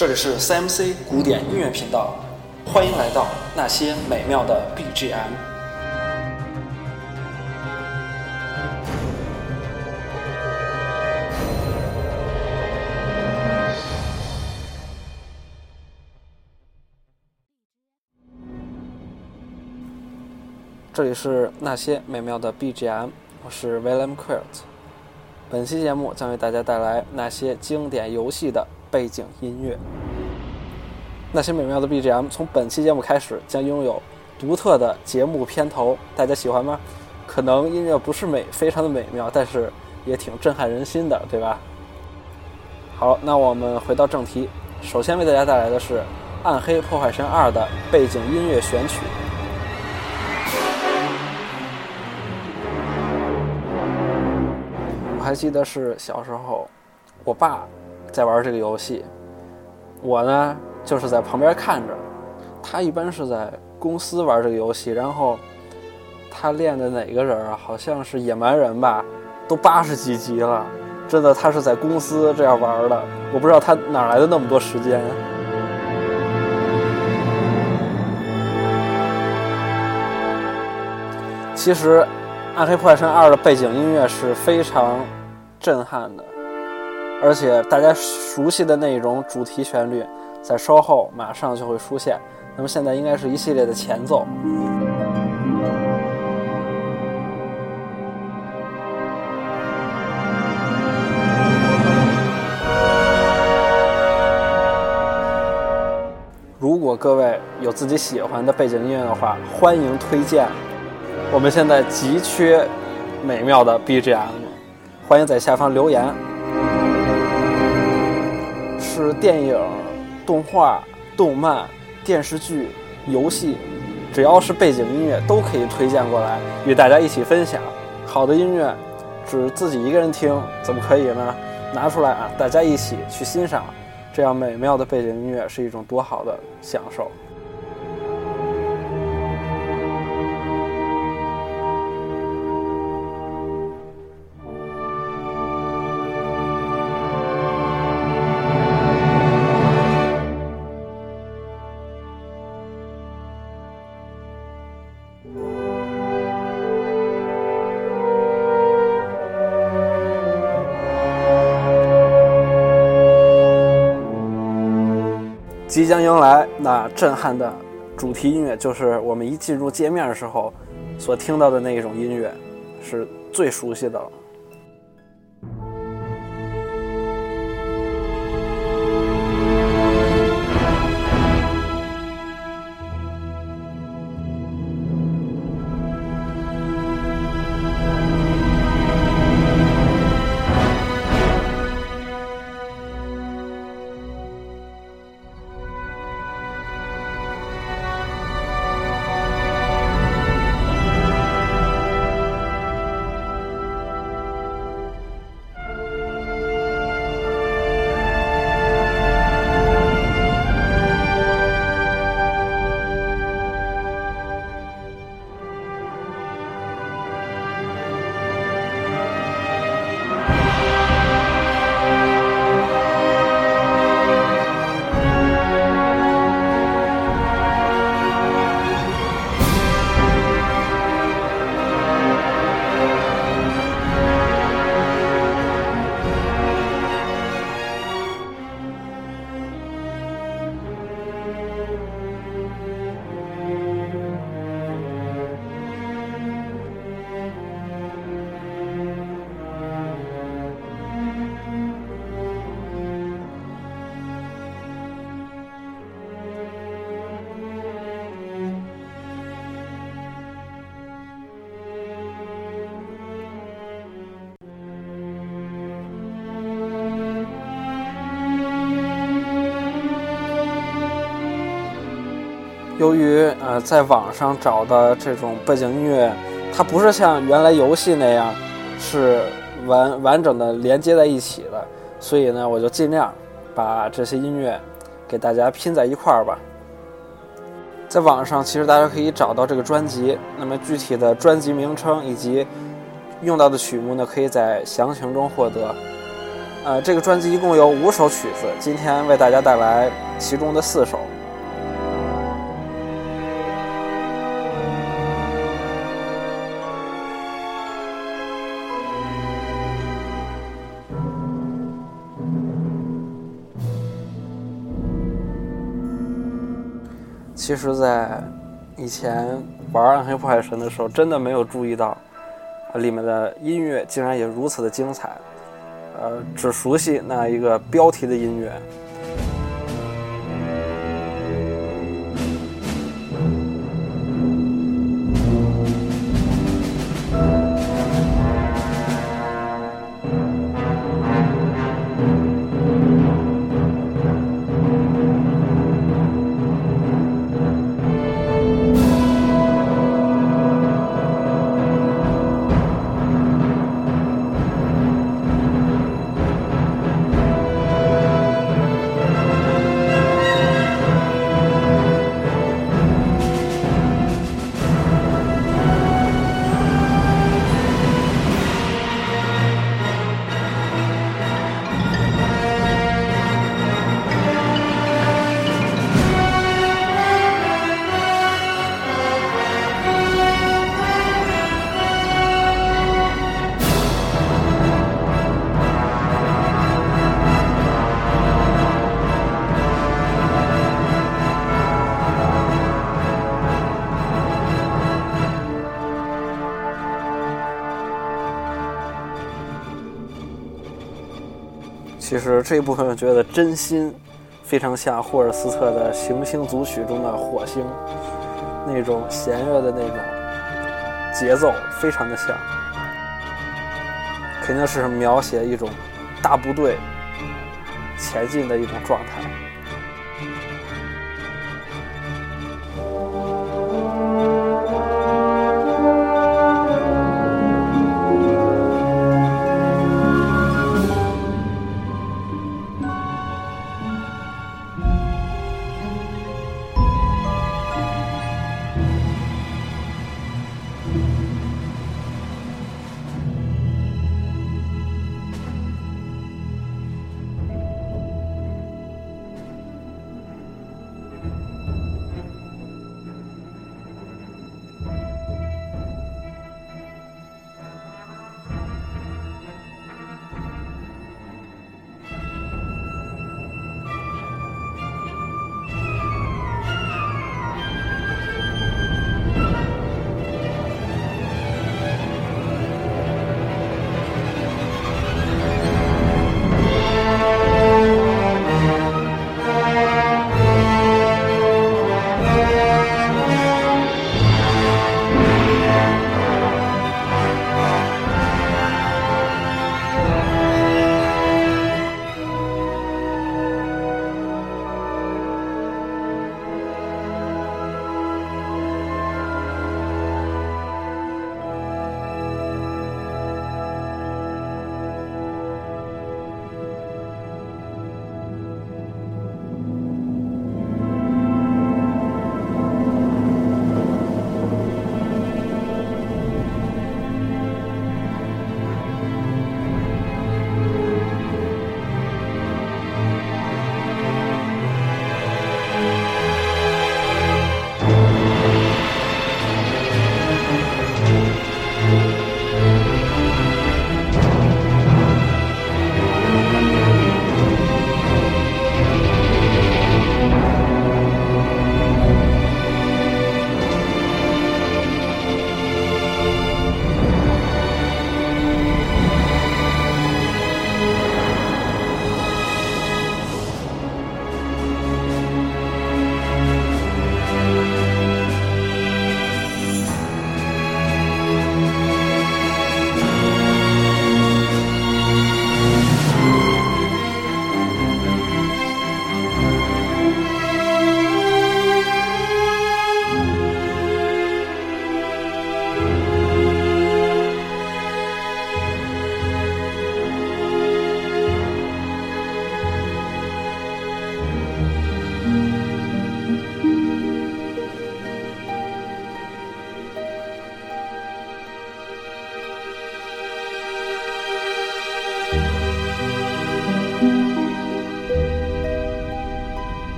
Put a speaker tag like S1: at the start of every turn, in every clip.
S1: 这里是 CMC 古典音乐频道，欢迎来到那些美妙的 BGM。这里是那些美妙的 BGM，我是 William Quilt。本期节目将为大家带来那些经典游戏的背景音乐。那些美妙的 BGM 从本期节目开始将拥有独特的节目片头，大家喜欢吗？可能音乐不是美，非常的美妙，但是也挺震撼人心的，对吧？好，那我们回到正题，首先为大家带来的是《暗黑破坏神二》的背景音乐选曲。我还记得是小时候，我爸在玩这个游戏，我呢就是在旁边看着。他一般是在公司玩这个游戏，然后他练的哪个人啊？好像是野蛮人吧，都八十几级了。真的，他是在公司这样玩的。我不知道他哪来的那么多时间。其实，《暗黑破坏神二》的背景音乐是非常震撼的，而且大家熟悉的内容主题旋律，在稍后马上就会出现。那么现在应该是一系列的前奏。如果各位有自己喜欢的背景音乐的话，欢迎推荐。我们现在急缺美妙的 BGM，欢迎在下方留言。是电影、动画、动漫、电视剧、游戏，只要是背景音乐都可以推荐过来，与大家一起分享。好的音乐，只自己一个人听怎么可以呢？拿出来啊，大家一起去欣赏，这样美妙的背景音乐是一种多好的享受。将迎来那震撼的主题音乐，就是我们一进入界面的时候所听到的那一种音乐，是最熟悉的了。由于呃在网上找的这种背景音乐，它不是像原来游戏那样是完完整的连接在一起的，所以呢，我就尽量把这些音乐给大家拼在一块儿吧。在网上其实大家可以找到这个专辑，那么具体的专辑名称以及用到的曲目呢，可以在详情中获得。呃，这个专辑一共有五首曲子，今天为大家带来其中的四首。其实，在以前玩《暗黑破坏神》的时候，真的没有注意到，里面的音乐竟然也如此的精彩。呃，只熟悉那一个标题的音乐。其实这一部分我觉得真心非常像霍尔斯特的《行星组曲》中的火星，那种弦乐的那种节奏非常的像，肯定是描写一种大部队前进的一种状态。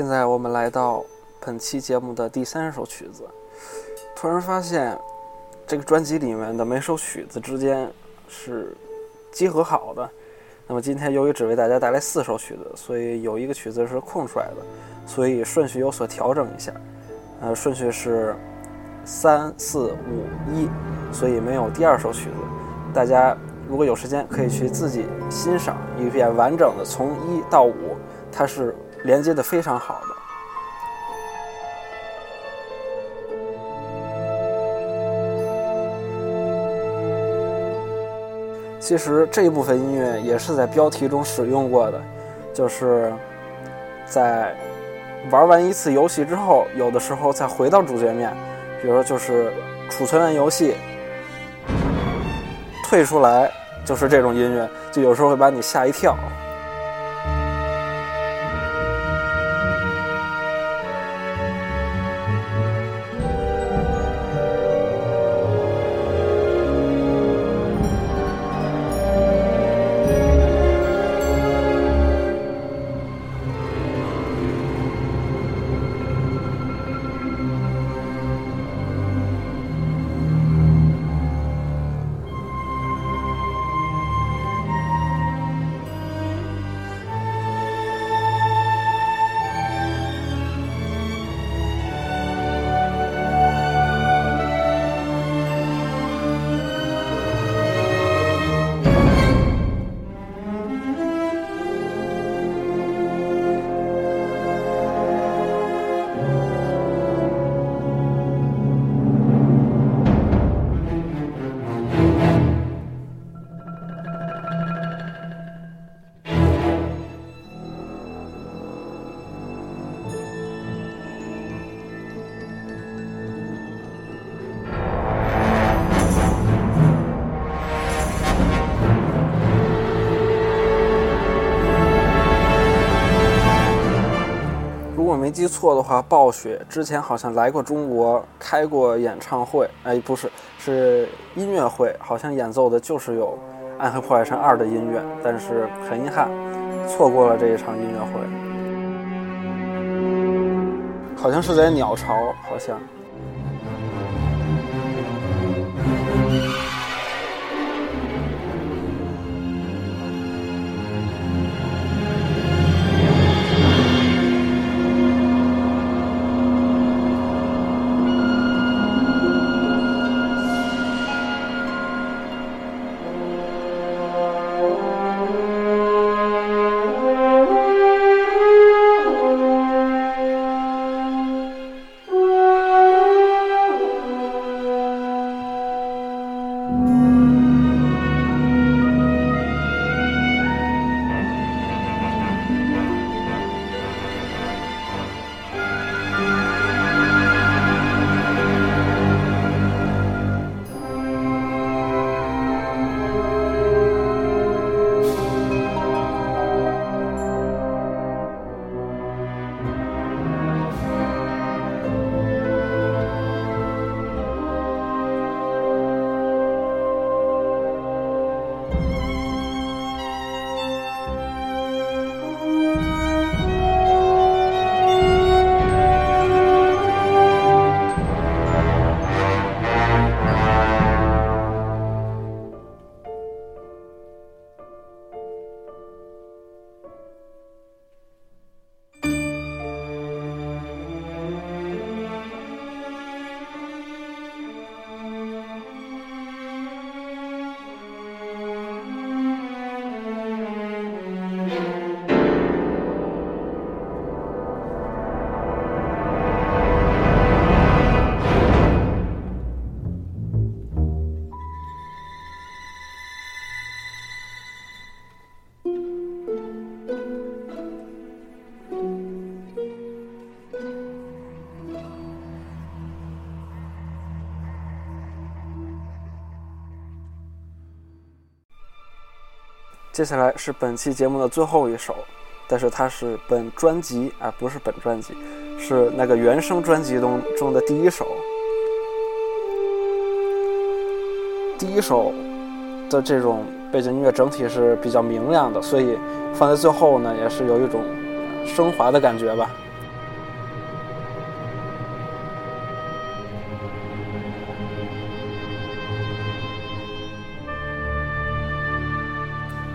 S1: 现在我们来到本期节目的第三首曲子，突然发现这个专辑里面的每首曲子之间是结合好的。那么今天由于只为大家带来四首曲子，所以有一个曲子是空出来的，所以顺序有所调整一下。呃，顺序是三四五一，所以没有第二首曲子。大家如果有时间，可以去自己欣赏一遍完整的，从一到五，它是。连接的非常好的。其实这一部分音乐也是在标题中使用过的，就是在玩完一次游戏之后，有的时候再回到主界面，比如说就是储存完游戏退出来，就是这种音乐，就有时候会把你吓一跳。没记错的话，暴雪之前好像来过中国开过演唱会，哎，不是，是音乐会，好像演奏的就是有《暗黑破坏神二》的音乐，但是很遗憾，错过了这一场音乐会，好像是在鸟巢，好像。接下来是本期节目的最后一首，但是它是本专辑啊，不是本专辑，是那个原声专辑中中的第一首。第一首的这种背景音乐整体是比较明亮的，所以放在最后呢，也是有一种升华的感觉吧。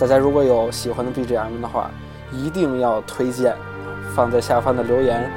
S1: 大家如果有喜欢的 BGM 的话，一定要推荐，放在下方的留言。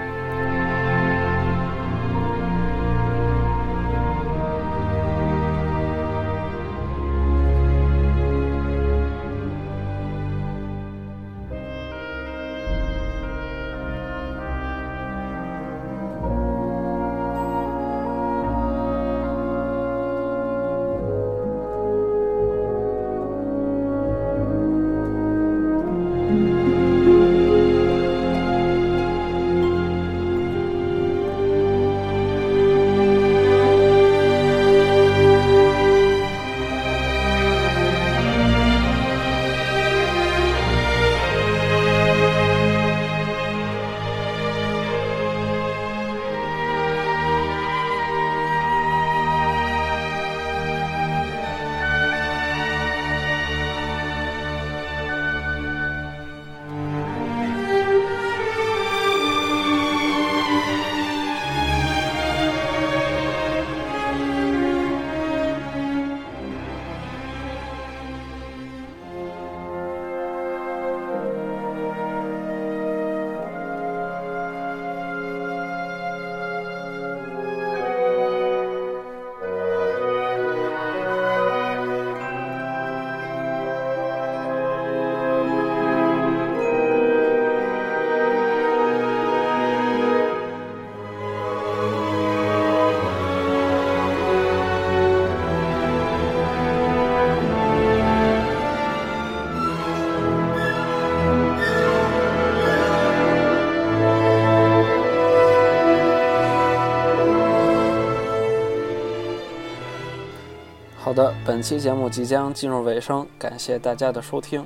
S1: 好的，本期节目即将进入尾声，感谢大家的收听。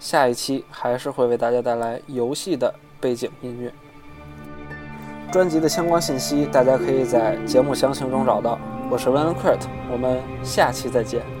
S1: 下一期还是会为大家带来游戏的背景音乐。专辑的相关信息大家可以在节目详情中找到。我是 Van Kurt，我们下期再见。